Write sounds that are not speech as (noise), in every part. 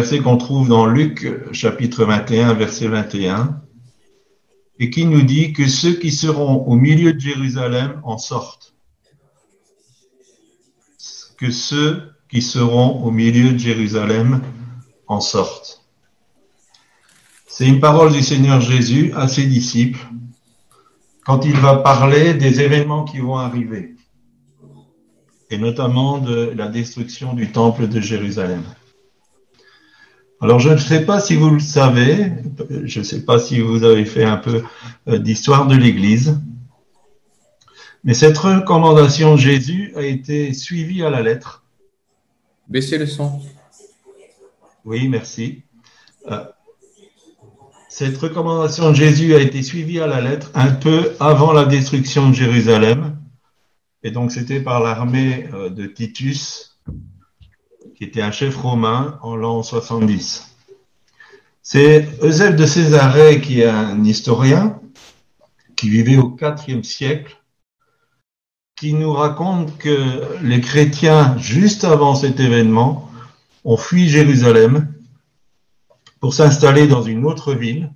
verset qu'on trouve dans Luc chapitre 21, verset 21, et qui nous dit que ceux qui seront au milieu de Jérusalem en sortent. Que ceux qui seront au milieu de Jérusalem en sortent. C'est une parole du Seigneur Jésus à ses disciples quand il va parler des événements qui vont arriver, et notamment de la destruction du temple de Jérusalem. Alors, je ne sais pas si vous le savez, je ne sais pas si vous avez fait un peu euh, d'histoire de l'Église, mais cette recommandation de Jésus a été suivie à la lettre. Baissez le son. Oui, merci. Euh, cette recommandation de Jésus a été suivie à la lettre un peu avant la destruction de Jérusalem. Et donc, c'était par l'armée euh, de Titus qui était un chef romain en l'an 70. C'est Eusèbe de Césarée qui est un historien qui vivait au IVe siècle, qui nous raconte que les chrétiens, juste avant cet événement, ont fui Jérusalem pour s'installer dans une autre ville.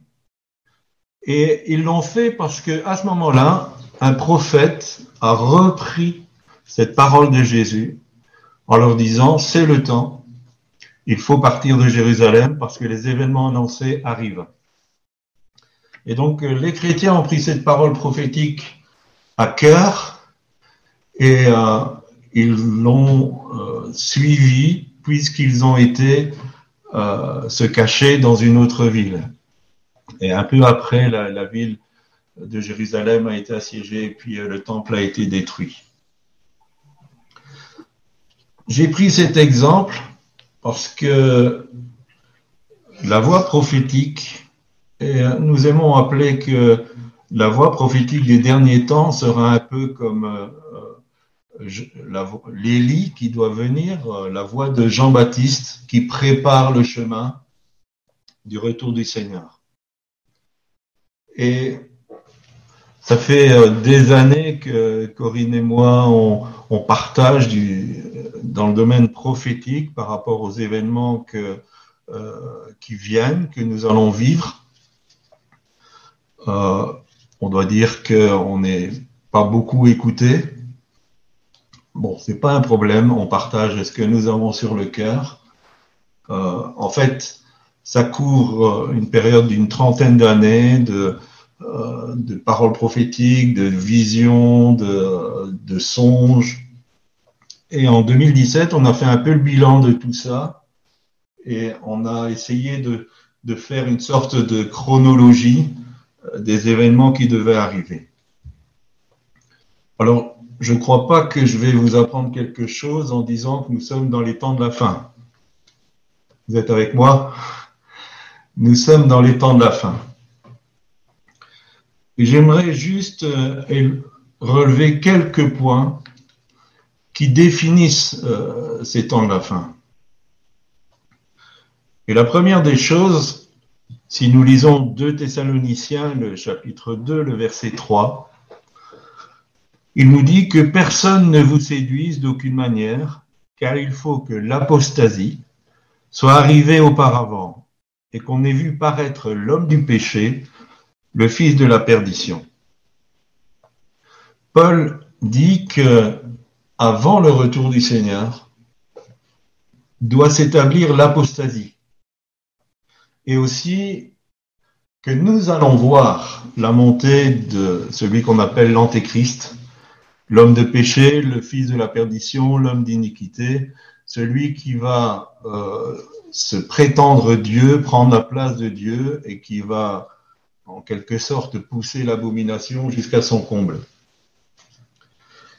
Et ils l'ont fait parce que à ce moment-là, un prophète a repris cette parole de Jésus en leur disant, c'est le temps, il faut partir de Jérusalem parce que les événements annoncés arrivent. Et donc euh, les chrétiens ont pris cette parole prophétique à cœur et euh, ils l'ont euh, suivi puisqu'ils ont été se cacher dans une autre ville. Et un peu après, la, la ville de Jérusalem a été assiégée et puis le temple a été détruit. J'ai pris cet exemple parce que la voix prophétique, et nous aimons appeler que la voix prophétique des derniers temps sera un peu comme euh, l'Élie qui doit venir, euh, la voix de Jean-Baptiste qui prépare le chemin du retour du Seigneur. Et ça fait euh, des années que Corinne et moi, on partage du, dans le domaine prophétique par rapport aux événements euh, qui viennent, que nous allons vivre. Euh, on doit dire qu'on n'est pas beaucoup écouté. Bon, c'est pas un problème, on partage ce que nous avons sur le cœur. Euh, en fait, ça couvre une période d'une trentaine d'années de, paroles prophétiques, de visions, de songes, et en 2017, on a fait un peu le bilan de tout ça et on a essayé de, faire une sorte de chronologie euh, des événements qui devaient arriver. Alors, je ne crois pas que je vais vous apprendre quelque chose en disant que nous sommes dans les temps de la fin. Vous êtes avec moi? Nous sommes dans les temps de la fin. J'aimerais juste euh, relever quelques points qui définissent euh, ces temps de la fin. Et la première des choses, si nous lisons 2 Thessaloniciens, le chapitre 2, le verset 3, il nous dit que personne ne vous séduise d'aucune manière, car il faut que l'apostasie soit arrivée auparavant et qu'on ait vu paraître l'homme du péché, le fils de la perdition. Paul dit que avant le retour du Seigneur, doit s'établir l'apostasie. Et aussi que nous allons voir la montée de celui qu'on appelle l'antéchrist, l'homme de péché, le fils de la perdition, l'homme d'iniquité, celui qui va euh, se prétendre Dieu, prendre la place de Dieu et qui va en quelque sorte pousser l'abomination jusqu'à son comble.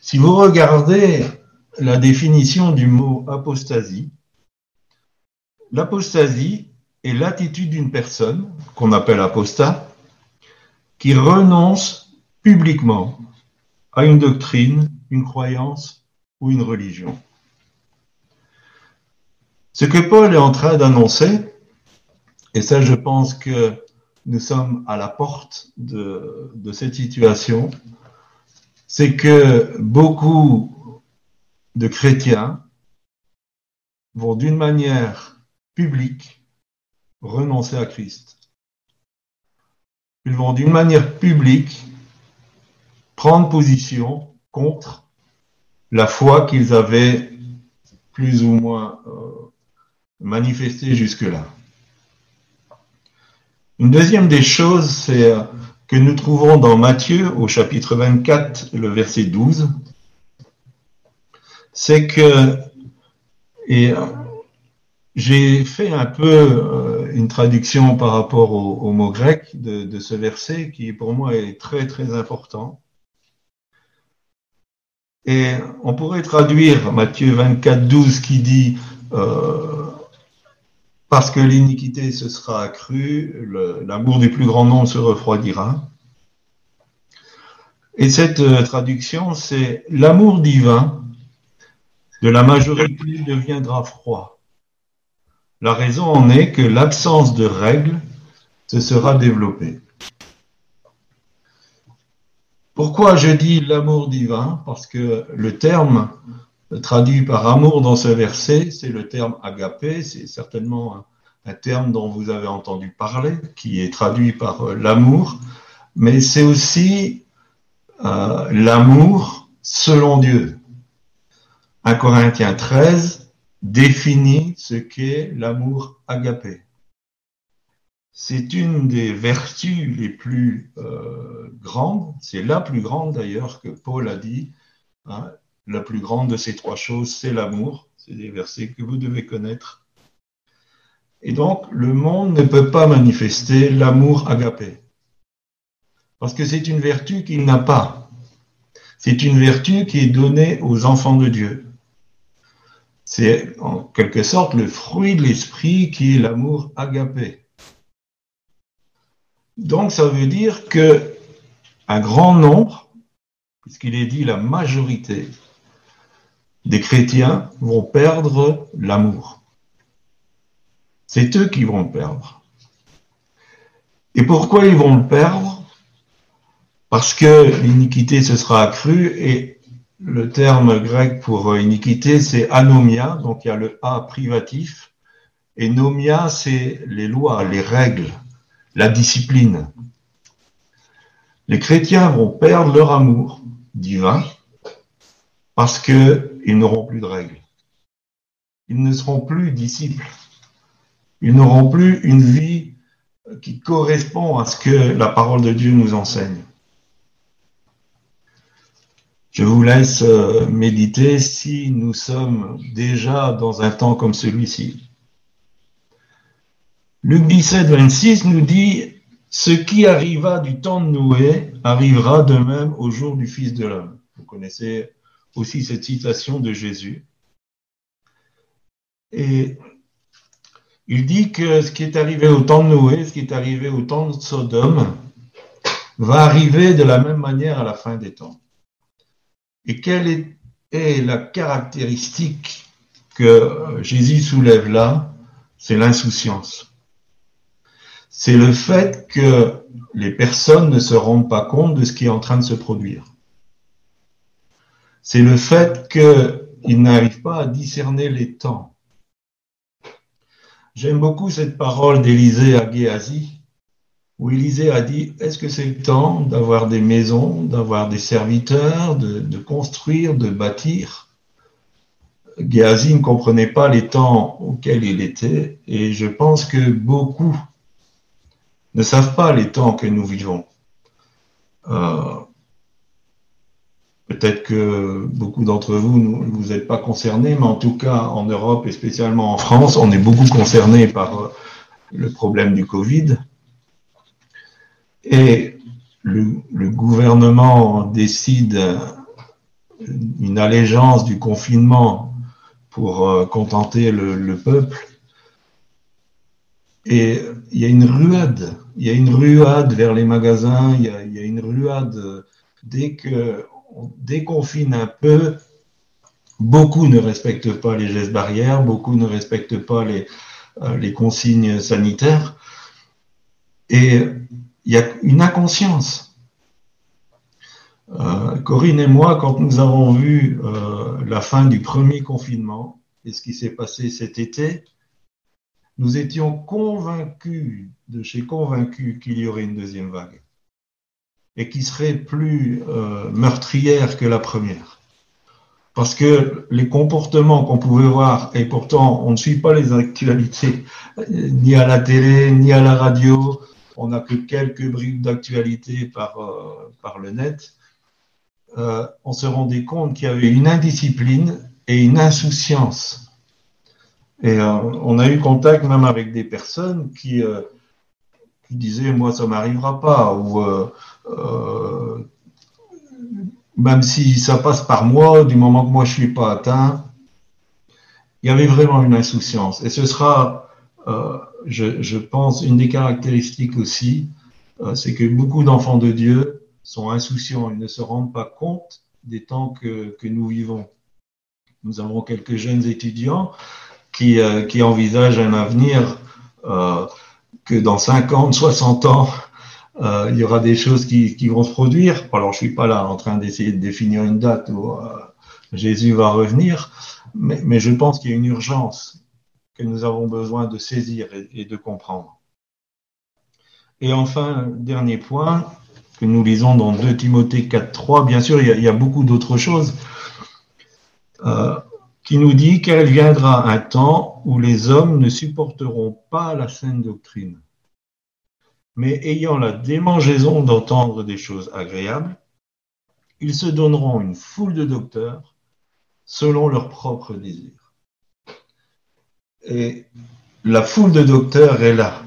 Si vous regardez la définition du mot apostasie, l'apostasie est l'attitude d'une personne, qu'on appelle apostat, qui renonce publiquement à une doctrine, une croyance ou une religion. Ce que Paul est en train d'annoncer, et ça je pense que nous sommes à la porte de, de cette situation, c'est que beaucoup de chrétiens vont d'une manière publique renoncer à Christ. Ils vont d'une manière publique prendre position contre la foi qu'ils avaient plus ou moins euh, manifestée jusque-là. Une deuxième des choses, c'est euh, que nous trouvons dans Matthieu au chapitre 24, le verset 12, c'est que, et j'ai fait un peu euh, une traduction par rapport au, mot grec de, de, ce verset qui pour moi est très très important. Et on pourrait traduire Matthieu 24, 12 qui dit euh, parce que l'iniquité se sera accrue, l'amour du plus grand nombre se refroidira. Et cette euh, traduction, c'est l'amour divin de la majorité deviendra froid. La raison en est que l'absence de règles se sera développée. Pourquoi je dis l'amour divin Parce que le terme traduit par amour dans ce verset, c'est le terme agapé, c'est certainement un, terme dont vous avez entendu parler, qui est traduit par euh, l'amour, mais c'est aussi euh, l'amour selon Dieu. 1 Corinthiens 13 définit ce qu'est l'amour agapé. C'est une des vertus les plus euh, grandes, c'est la plus grande d'ailleurs que Paul a dit. Hein, la plus grande de ces trois choses, c'est l'amour. C'est des versets que vous devez connaître. Et donc, le monde ne peut pas manifester l'amour agapé. Parce que c'est une vertu qu'il n'a pas. C'est une vertu qui est donnée aux enfants de Dieu. C'est en quelque sorte le fruit de l'esprit qui est l'amour agapé. Donc ça veut dire que un grand nombre, puisqu'il est dit la majorité, des chrétiens vont perdre l'amour. C'est eux qui vont le perdre. Et pourquoi ils vont le perdre? Parce que l'iniquité se sera accrue et le terme grec pour iniquité, c'est anomia, donc il y a le A privatif, et nomia, c'est les lois, les règles, la discipline. Les chrétiens vont perdre leur amour divin parce qu'ils n'auront plus de règles. Ils ne seront plus disciples. Ils n'auront plus une vie qui correspond à ce que la parole de Dieu nous enseigne. Je vous laisse euh, méditer si nous sommes déjà dans un temps comme celui-ci. Luc 17, 26 nous dit, Ce qui arriva du temps de Noé arrivera de même au jour du Fils de l'homme. Vous connaissez aussi cette citation de Jésus. Et il dit que ce qui est arrivé au temps de Noé, ce qui est arrivé au temps de Sodome, va arriver de la même manière à la fin des temps. Et quelle est, la caractéristique que Jésus soulève là? C'est l'insouciance. C'est le fait que les personnes ne se rendent pas compte de ce qui est en train de se produire c'est le fait qu'il n'arrive pas à discerner les temps. J'aime beaucoup cette parole d'Élisée à Géasi, où Élisée a dit, est-ce que c'est le temps d'avoir des maisons, d'avoir des serviteurs, de, construire, de bâtir? Géasi ne comprenait pas les temps auxquels il était, et je pense que beaucoup ne savent pas les temps que nous vivons. Euh, Peut-être que beaucoup d'entre vous, vous n'êtes pas concernés, mais en tout cas, en Europe et spécialement en France, on est beaucoup concernés par euh, le problème du Covid. Et le, gouvernement décide une allégeance du confinement pour euh, contenter le, peuple. Et il y a une ruade, il y a une ruade vers les magasins, il y a, il y a une ruade dès que on déconfine un peu. Beaucoup ne respectent pas les gestes barrières, beaucoup ne respectent pas les, euh, consignes sanitaires. Et il y a une inconscience. Euh, Corinne et moi, quand nous avons vu euh, la fin du premier confinement et ce qui s'est passé cet été, nous étions convaincus, de chez convaincus, qu'il y aurait une deuxième vague et qui serait plus euh, meurtrière que la première. Parce que les comportements qu'on pouvait voir, et pourtant on ne suit pas les actualités, ni à la télé, ni à la radio, on n'a que quelques bribes d'actualité par, euh, par le net, euh, on se rendait compte qu'il y avait une indiscipline et une insouciance. Et euh, on a eu contact même avec des personnes qui, euh, qui disaient moi ça m'arrivera pas ou même si ça passe par moi, du moment que moi je suis pas atteint, il y avait vraiment une insouciance. Et ce sera, euh, je, je, pense, une des caractéristiques aussi, euh, c'est que beaucoup d'enfants de Dieu sont insouciants, ils ne se rendent pas compte des temps que, que nous vivons. Nous avons quelques jeunes étudiants qui, euh, qui envisagent un avenir euh, que dans 50, 60 ans, euh, il y aura des choses qui, qui, vont se produire. Alors, je suis pas là en train d'essayer de définir une date où euh, Jésus va revenir, mais, mais je pense qu'il y a une urgence que nous avons besoin de saisir et, de comprendre. Et enfin, dernier point que nous lisons dans 2 Timothée 4.3, bien sûr, il y a, il y a beaucoup d'autres choses, euh, qui nous dit qu'il viendra un temps où les hommes ne supporteront pas la saine doctrine mais ayant la démangeaison d'entendre des choses agréables, ils se donneront une foule de docteurs selon leurs propres désirs. Et la foule de docteurs est là.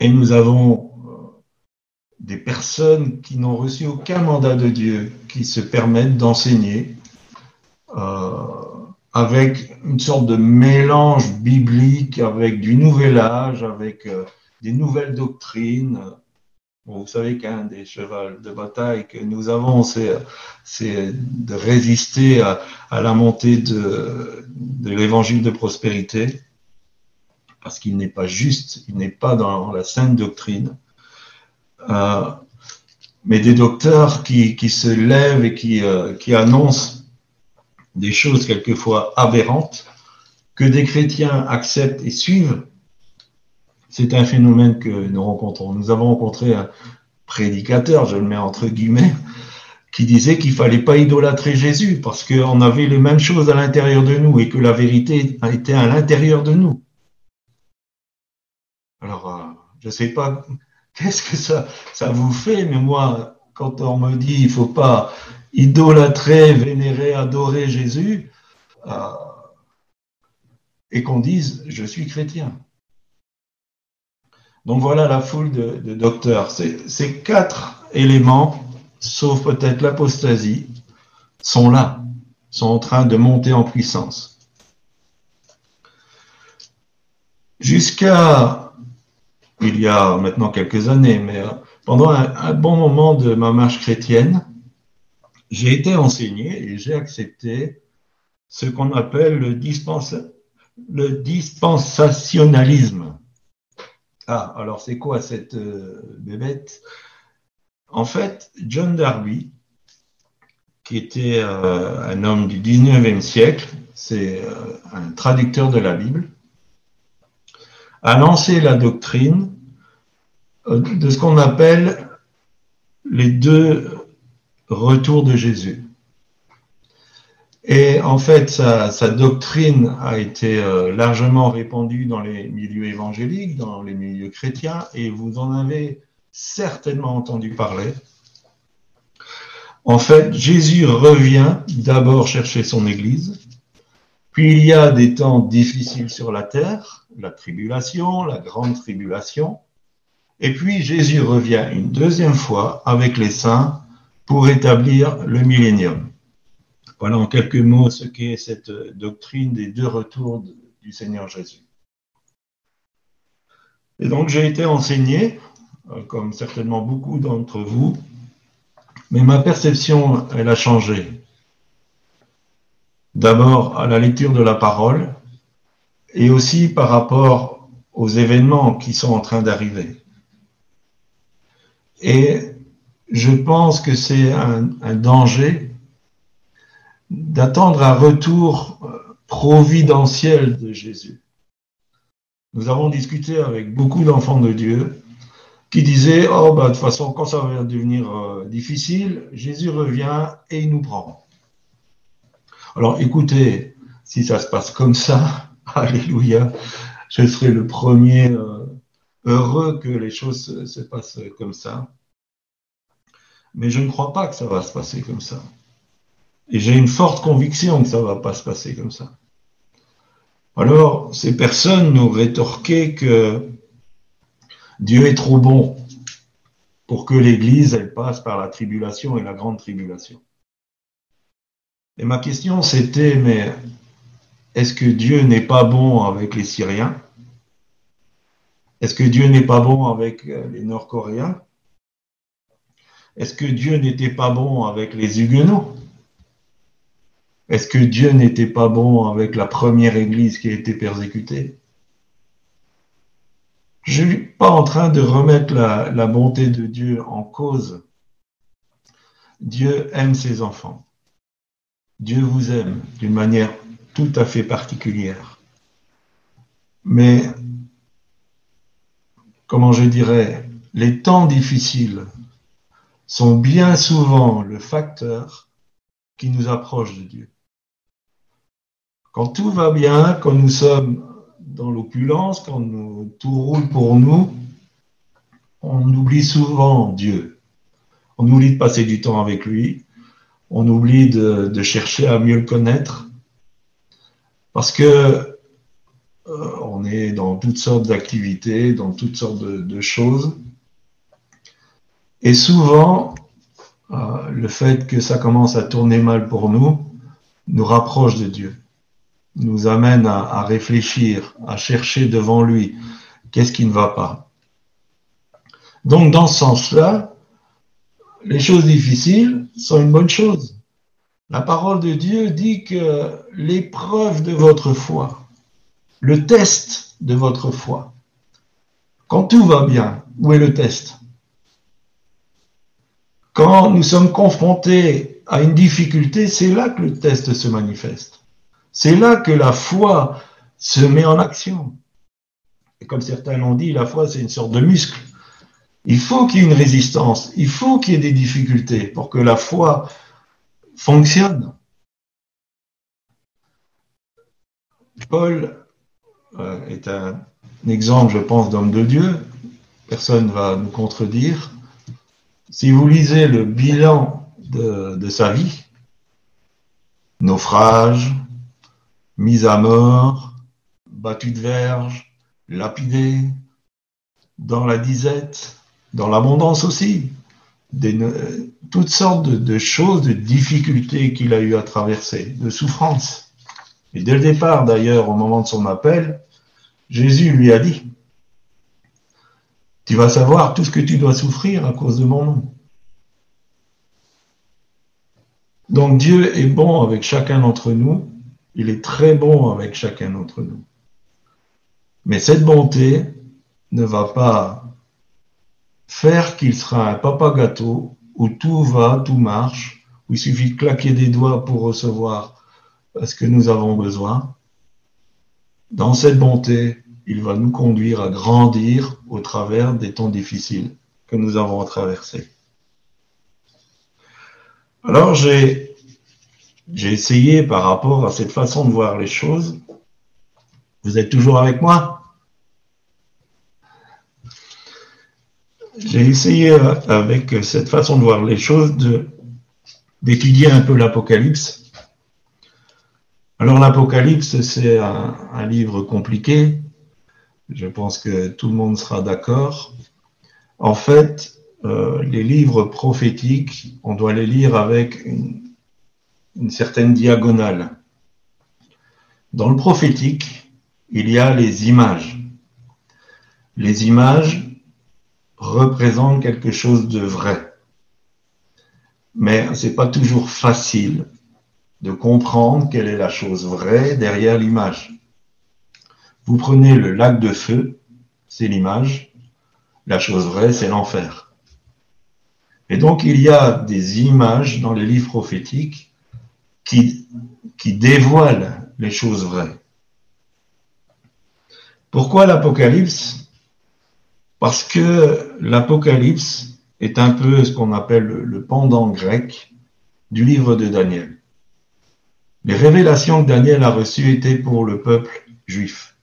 Et nous avons des personnes qui n'ont reçu aucun mandat de Dieu, qui se permettent d'enseigner euh, avec une sorte de mélange biblique, avec du nouvel âge, avec euh, des nouvelles doctrines. Vous savez qu'un des chevals de bataille que nous avons, c'est, de résister à, la montée de, l'évangile de prospérité, parce qu'il n'est pas juste, il n'est pas dans la sainte doctrine. Euh, mais des docteurs qui, se lèvent et euh, qui annoncent des choses quelquefois aberrantes, que des chrétiens acceptent et suivent, c'est un phénomène que nous rencontrons. Nous avons rencontré un prédicateur, je le mets entre guillemets, qui disait qu'il fallait pas idolâtrer Jésus parce qu'on avait les mêmes choses à l'intérieur de nous et que la vérité était à l'intérieur de nous. Alors, euh, je ne sais pas (laughs) qu'est-ce que ça, ça vous fait, mais moi, quand on me dit il faut pas idolâtrer, vénérer, adorer Jésus, euh, et qu'on dise je suis chrétien. Donc voilà la foule de, docteurs. Ces, quatre éléments, sauf peut-être l'apostasie, sont là, sont en train de monter en puissance. Jusqu'à, il y a maintenant quelques années, mais pendant un bon moment de ma marche chrétienne, j'ai été enseigné et j'ai accepté ce qu'on appelle le, dispensa, le dispensationalisme. Ah, alors c'est quoi cette euh, bébête? En fait, John Darby, qui était euh, un homme du 19e siècle, c'est euh, un traducteur de la Bible, a lancé la doctrine de ce qu'on appelle les deux retours de Jésus. Et en fait, sa, sa doctrine a été euh, largement répandue dans les milieux évangéliques, dans les milieux chrétiens, et vous en avez certainement entendu parler. En fait, Jésus revient d'abord chercher son Église, puis il y a des temps difficiles sur la terre, la tribulation, la grande tribulation, et puis Jésus revient une deuxième fois avec les saints pour établir le millénium. Voilà en quelques mots ce qu'est cette doctrine des deux retours du Seigneur Jésus. Et donc j'ai été enseigné, euh, comme certainement beaucoup d'entre vous, mais ma perception, elle a changé. D'abord à la lecture de la parole et aussi par rapport aux événements qui sont en train d'arriver. Et je pense que c'est un, danger d'attendre un retour providentiel de Jésus. Nous avons discuté avec beaucoup d'enfants de Dieu qui disaient Oh, bah, de toute façon, quand ça va devenir euh, difficile, Jésus revient et il nous prend. Alors écoutez, si ça se passe comme ça, (laughs) Alléluia, je serai le premier euh, heureux que les choses se, passent comme ça. Mais je ne crois pas que ça va se passer comme ça. Et j'ai une forte conviction que ça ne va pas se passer comme ça. Alors, ces personnes nous rétorquaient que Dieu est trop bon pour que l'Église, elle passe par la tribulation et la grande tribulation. Et ma question, c'était, mais est-ce que Dieu n'est pas bon avec les Syriens? Est-ce que Dieu n'est pas bon avec euh, les Nord-Coréens? Est-ce que Dieu n'était pas bon avec les Huguenots? Est-ce que Dieu n'était pas bon avec la première Église qui a été persécutée? Je ne suis pas en train de remettre la, bonté de Dieu en cause. Dieu aime ses enfants. Dieu vous aime d'une manière tout à fait particulière. Mais, comment je dirais, les temps difficiles sont bien souvent le facteur qui nous approche de Dieu. Quand tout va bien, quand nous sommes dans l'opulence, quand tout roule pour nous, on oublie souvent Dieu. On oublie de passer du temps avec lui, on oublie de, chercher à mieux le connaître parce que euh, on est dans toutes sortes d'activités, dans toutes sortes de, choses. Et souvent, euh, le fait que ça commence à tourner mal pour nous nous rapproche de Dieu, nous amène à réfléchir, à chercher devant lui qu'est-ce qui ne va pas. Donc, dans ce sens-là, les choses difficiles sont une bonne chose. La parole de Dieu dit que l'épreuve de votre foi, le test de votre foi, quand tout va bien, où est le test? Quand nous sommes confrontés à une difficulté, c'est là que le test se manifeste. C'est là que la foi se met en action. Et comme certains l'ont dit, la foi, c'est une sorte de muscle. Il faut qu'il y ait une résistance, il faut qu'il y ait des difficultés pour que la foi fonctionne. Paul euh, est un exemple, je pense, d'homme de Dieu. Personne ne va nous contredire. Si vous lisez le bilan de, de sa vie, naufrage, mise à mort, battu de verge, lapidé, dans la disette, dans l'abondance aussi, des, toutes sortes de, choses, de difficultés qu'il a eu à traverser, de souffrances. Et dès le départ, d'ailleurs, au moment de son appel, Jésus lui a dit, tu vas savoir tout ce que tu dois souffrir à cause de mon nom. Donc Dieu est bon avec chacun d'entre nous, il est très bon avec chacun d'entre nous. Mais cette bonté ne va pas faire qu'il sera un papa gâteau où tout va, tout marche, où il suffit de claquer des doigts pour recevoir ce que nous avons besoin. Dans cette bonté, il va nous conduire à grandir au travers des temps difficiles que nous avons traversés. Alors j'ai essayé par rapport à cette façon de voir les choses. Vous êtes toujours avec moi? J'ai essayé euh, avec cette façon de voir les choses d'étudier un peu l'Apocalypse. Alors l'Apocalypse, c'est un, livre compliqué. Je pense que tout le monde sera d'accord. En fait, euh, les livres prophétiques, on doit les lire avec une, une certaine diagonale. Dans le prophétique, il y a les images. Les images, représente quelque chose de vrai. Mais c'est pas toujours facile de comprendre quelle est la chose vraie derrière l'image. Vous prenez le lac de feu, c'est l'image. La chose vraie, c'est l'enfer. Et donc, il y a des images dans les livres prophétiques qui, dévoilent les choses vraies. Pourquoi l'Apocalypse? Parce que l'Apocalypse est un peu ce qu'on appelle le pendant grec du livre de Daniel. Les révélations que Daniel a reçues étaient pour le peuple juif.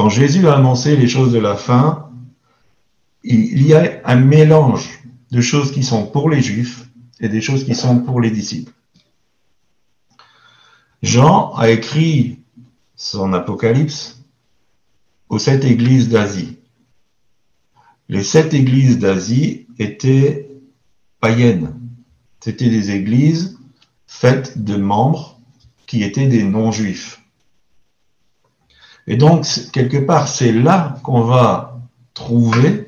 Quand Jésus a annoncé les choses de la fin, il y a un mélange de choses qui sont pour les juifs et des choses qui sont pour les disciples. Jean a écrit son Apocalypse aux sept églises d'Asie. Les sept églises d'Asie étaient païennes. C'était des églises faites de membres qui étaient des non-juifs. Et donc, quelque part, c'est là qu'on va trouver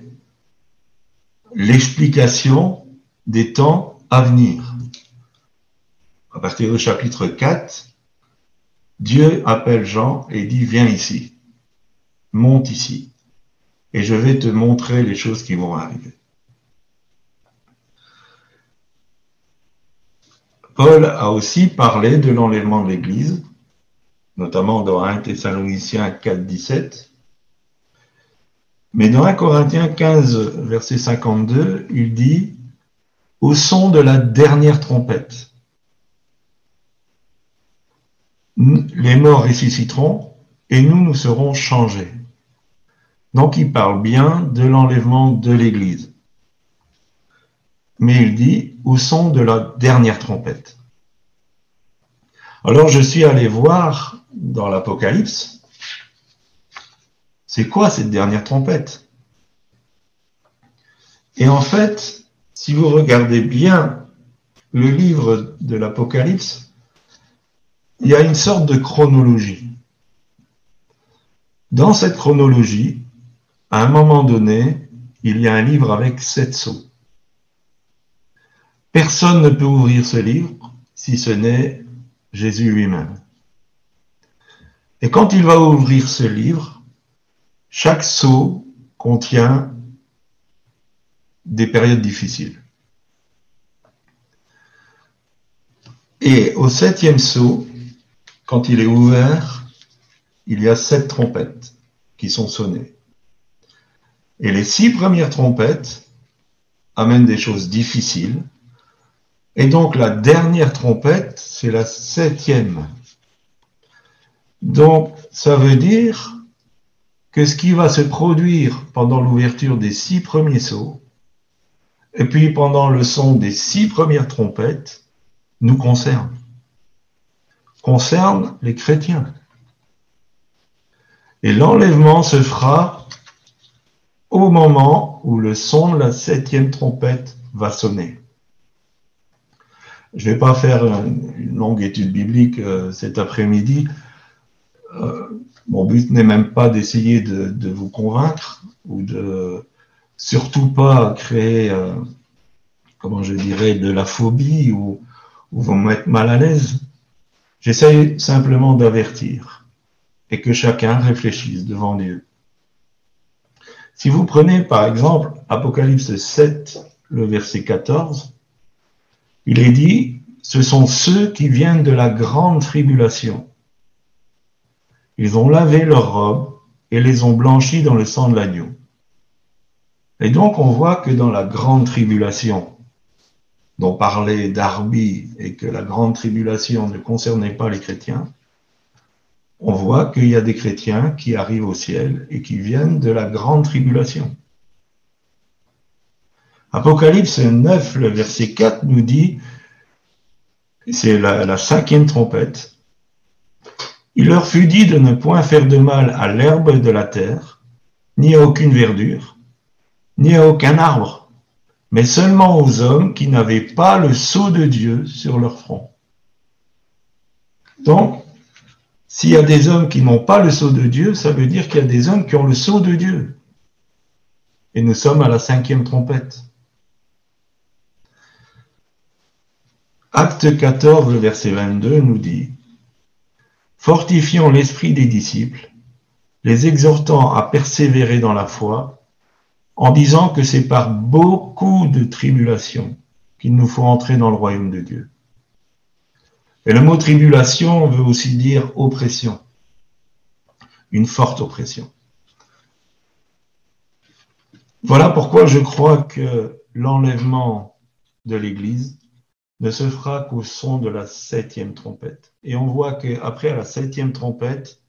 l'explication des temps à venir. À partir du chapitre 4, Dieu appelle Jean et dit, viens ici, monte ici, et je vais te montrer les choses qui vont arriver. Paul a aussi parlé de l'enlèvement de l'Église, notamment dans 1 Thessaloniciens 4, 17. Mais dans 1 Corinthiens 15, verset 52, il dit Au son de la dernière trompette, les morts ressusciteront et nous, nous serons changés. Donc il parle bien de l'enlèvement de l'Église. Mais il dit au son de la dernière trompette. Alors je suis allé voir dans l'Apocalypse, c'est quoi cette dernière trompette? Et en fait, si vous regardez bien le livre de l'Apocalypse, il y a une sorte de chronologie. Dans cette chronologie, à un moment donné, il y a un livre avec sept sceaux. Personne ne peut ouvrir ce livre si ce n'est Jésus lui-même. Et quand il va ouvrir ce livre, chaque sceau contient des périodes difficiles. Et au septième sceau, quand il est ouvert, il y a sept trompettes qui sont sonnées. Et les six premières trompettes amènent des choses difficiles, et donc la dernière trompette, c'est la septième. Donc ça veut dire que ce qui va se produire pendant l'ouverture des six premiers sauts, et puis pendant le son des six premières trompettes, nous concerne. Concerne les chrétiens. Et l'enlèvement se fera au moment où le son de la septième trompette va sonner. Je ne vais pas faire une longue étude biblique euh, cet après-midi. Euh, mon but n'est même pas d'essayer de, vous convaincre ou de surtout pas créer, euh, comment je dirais, de la phobie ou, ou vous mettre mal à l'aise. J'essaye simplement d'avertir et que chacun réfléchisse devant Dieu. Si vous prenez par exemple Apocalypse 7, le verset 14, il est dit, ce sont ceux qui viennent de la grande tribulation. Ils ont lavé leurs robes et les ont blanchis dans le sang de l'agneau. Et donc on voit que dans la grande tribulation, dont parlait Darby et que la grande tribulation ne concernait pas les chrétiens, on voit qu'il y a des chrétiens qui arrivent au ciel et qui viennent de la grande tribulation. Apocalypse 9, le verset 4 nous dit, c'est la, cinquième trompette, il leur fut dit de ne point faire de mal à l'herbe de la terre, ni à aucune verdure, ni à aucun arbre, mais seulement aux hommes qui n'avaient pas le sceau de Dieu sur leur front. Donc, s'il y a des hommes qui n'ont pas le sceau de Dieu, ça veut dire qu'il y a des hommes qui ont le sceau de Dieu. Et nous sommes à la cinquième trompette. Acte 14, verset 22 nous dit Fortifions l'esprit des disciples, les exhortant à persévérer dans la foi, en disant que c'est par beaucoup de tribulations qu'il nous faut entrer dans le royaume de Dieu. Et le mot tribulation veut aussi dire oppression. une forte oppression. Voilà pourquoi je crois que l'enlèvement de l'Église ne se fera qu'au son de la septième trompette. Et on voit qu'après la septième trompette,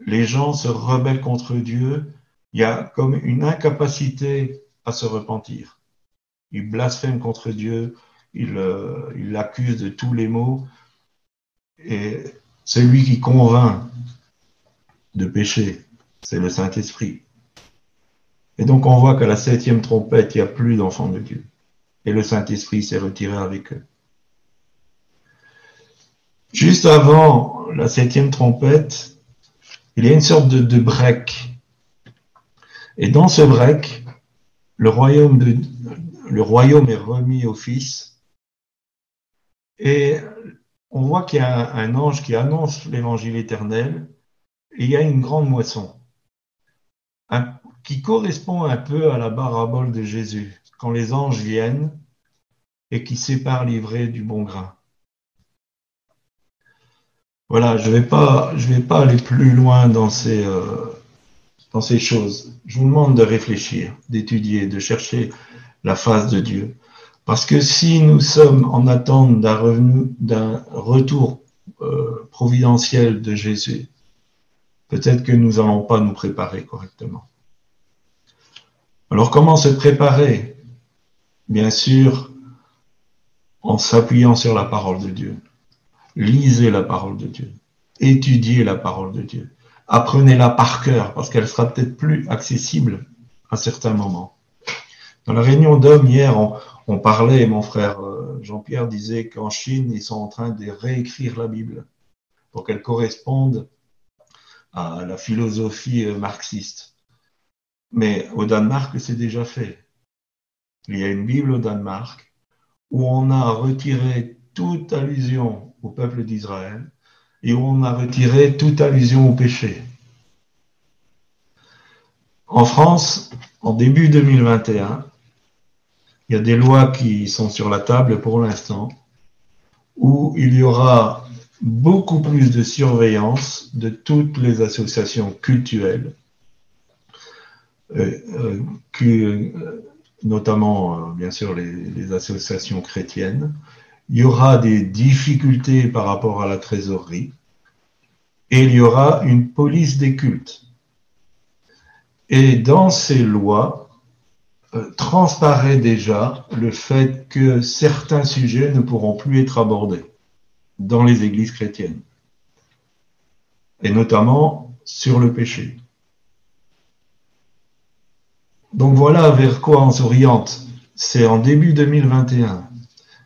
les gens se rebellent contre Dieu. Il y a comme une incapacité à se repentir. Ils blasphèment contre Dieu, ils euh, l'accusent de tous les maux. Et celui qui convainc de pécher, c'est le Saint-Esprit. Et donc on voit qu'à la septième trompette, il n'y a plus d'enfants de Dieu. Et le Saint-Esprit s'est retiré avec eux. Juste avant la septième trompette, il y a une sorte de, break. Et dans ce break, le royaume, est remis au Fils. Et on voit qu'il y a un ange qui annonce l'évangile éternel et il y a une grande moisson qui correspond un peu à la parabole de Jésus, quand les anges viennent et qui séparent l'ivraie du bon grain. Voilà, je ne vais, pas, vais pas aller plus loin dans ces, euh, dans ces choses. Je vous demande de réfléchir, d'étudier, de chercher la face de Dieu. Parce que si nous sommes en attente d'un retour euh, providentiel de Jésus, peut-être que nous n'allons pas nous préparer correctement. Alors comment se préparer? Bien sûr, en s'appuyant sur la parole de Dieu. Lisez la parole de Dieu. Étudiez la parole de Dieu. Apprenez-la par cœur parce qu'elle sera peut-être plus accessible à certains moments. Dans la réunion d'hommes hier, on, parlait, mon frère euh, Jean-Pierre disait qu'en Chine, ils sont en train de réécrire la Bible pour qu'elle corresponde à la philosophie euh, marxiste. Mais au Danemark, c'est déjà fait. Il y a une Bible au Danemark où on a retiré toute allusion au peuple d'Israël et où on a retiré toute allusion au péché. En France, en début 2021, il y a des lois qui sont sur la table pour l'instant où il y aura beaucoup plus de surveillance de toutes les associations culturelles euh, que, euh, notamment bien sûr les, associations chrétiennes. Il y aura des difficultés par rapport à la trésorerie et il y aura une police des cultes. Et dans ces lois, transparaît déjà le fait que certains sujets ne pourront plus être abordés dans les églises chrétiennes, et notamment sur le péché. Donc voilà vers quoi on s'oriente. C'est en début 2021.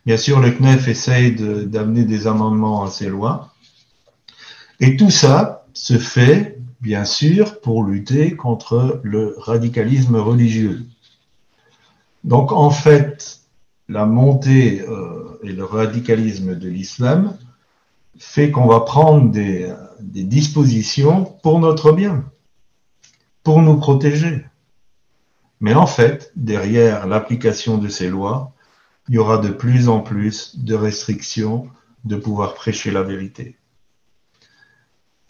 Bien sûr, le CNEF essaye d'amener des amendements à ces lois. Et tout ça se fait, bien sûr, pour lutter contre le radicalisme religieux. Donc en fait, la montée euh, et le radicalisme de l'islam fait qu'on va prendre des dispositions pour notre bien, pour nous protéger. Mais en fait, derrière l'application de ces lois, il y aura de plus en plus de restrictions de pouvoir prêcher la vérité.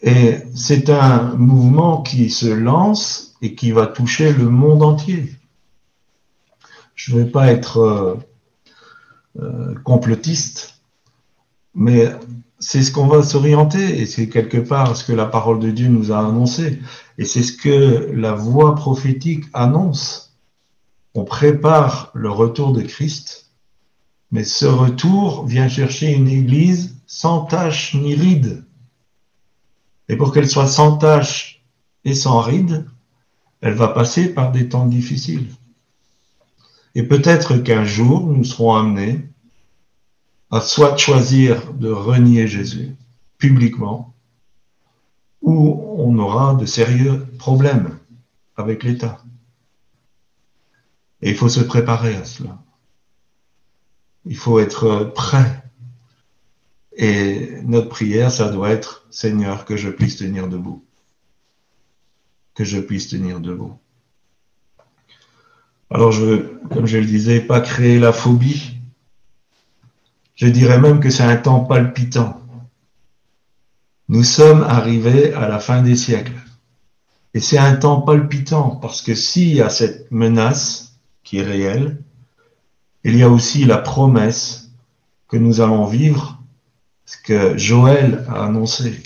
Et c'est un mouvement qui se lance et qui va toucher le monde entier. Je ne vais pas être euh, euh, complotiste, mais c'est ce qu'on va s'orienter et c'est quelque part ce que la parole de Dieu nous a annoncé et c'est ce que la voix prophétique annonce. On prépare le retour de Christ, mais ce retour vient chercher une église sans tache ni ride. Et pour qu'elle soit sans tache et sans ride, elle va passer par des temps difficiles. Et peut-être qu'un jour, nous serons amenés à soit choisir de renier Jésus publiquement, ou on aura de sérieux problèmes avec l'État. Et il faut se préparer à cela. Il faut être prêt. Et notre prière, ça doit être, Seigneur, que je puisse tenir debout. Que je puisse tenir debout. Alors, je veux, comme je le disais, pas créer la phobie, je dirais même que c'est un temps palpitant. Nous sommes arrivés à la fin des siècles. Et c'est un temps palpitant parce que s'il y a cette menace qui est réelle, il y a aussi la promesse que nous allons vivre, ce que Joël a annoncé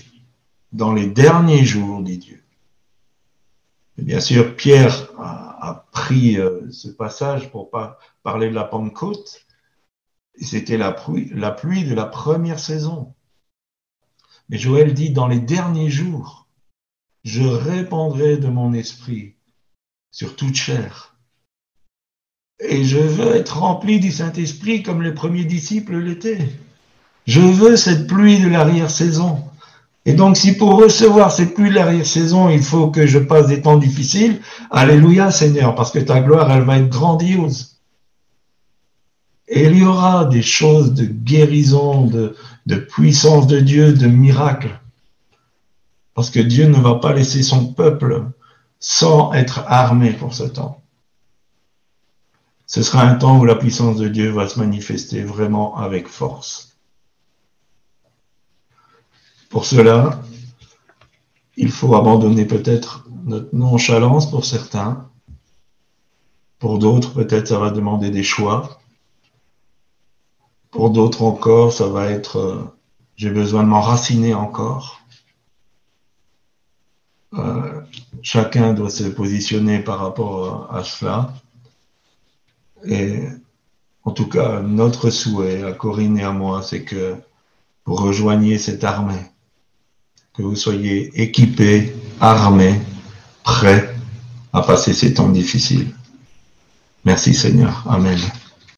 dans les derniers jours, dit Dieu. Et bien sûr, Pierre a, pris euh, ce passage pour pas parler de la Pentecôte, c'était la pluie, de la première saison. Mais Joël dit, dans les derniers jours, je répandrai de mon esprit sur toute chair. Et je veux être rempli du Saint-Esprit comme les premiers disciples l'étaient. Je veux cette pluie de l'arrière-saison. Et donc, si pour recevoir cette pluie de l'arrière-saison, il faut que je passe des temps difficiles, Alléluia Seigneur, parce que ta gloire, elle va être grandiose. Et il y aura des choses de guérison, de, puissance de Dieu, de miracles. Parce que Dieu ne va pas laisser son peuple sans être armé pour ce temps. Ce sera un temps où la puissance de Dieu va se manifester vraiment avec force. Pour cela, il faut abandonner peut-être notre nonchalance pour certains. Pour d'autres, peut-être ça va demander des choix. Pour d'autres encore, ça va être euh, j'ai besoin de m'enraciner encore. Euh, chacun doit se positionner par rapport à cela. Et en tout cas, notre souhait à Corinne et à moi, c'est que vous rejoigniez cette armée, que vous soyez équipés, armés, prêts à passer ces temps difficiles. Merci Seigneur. Amen.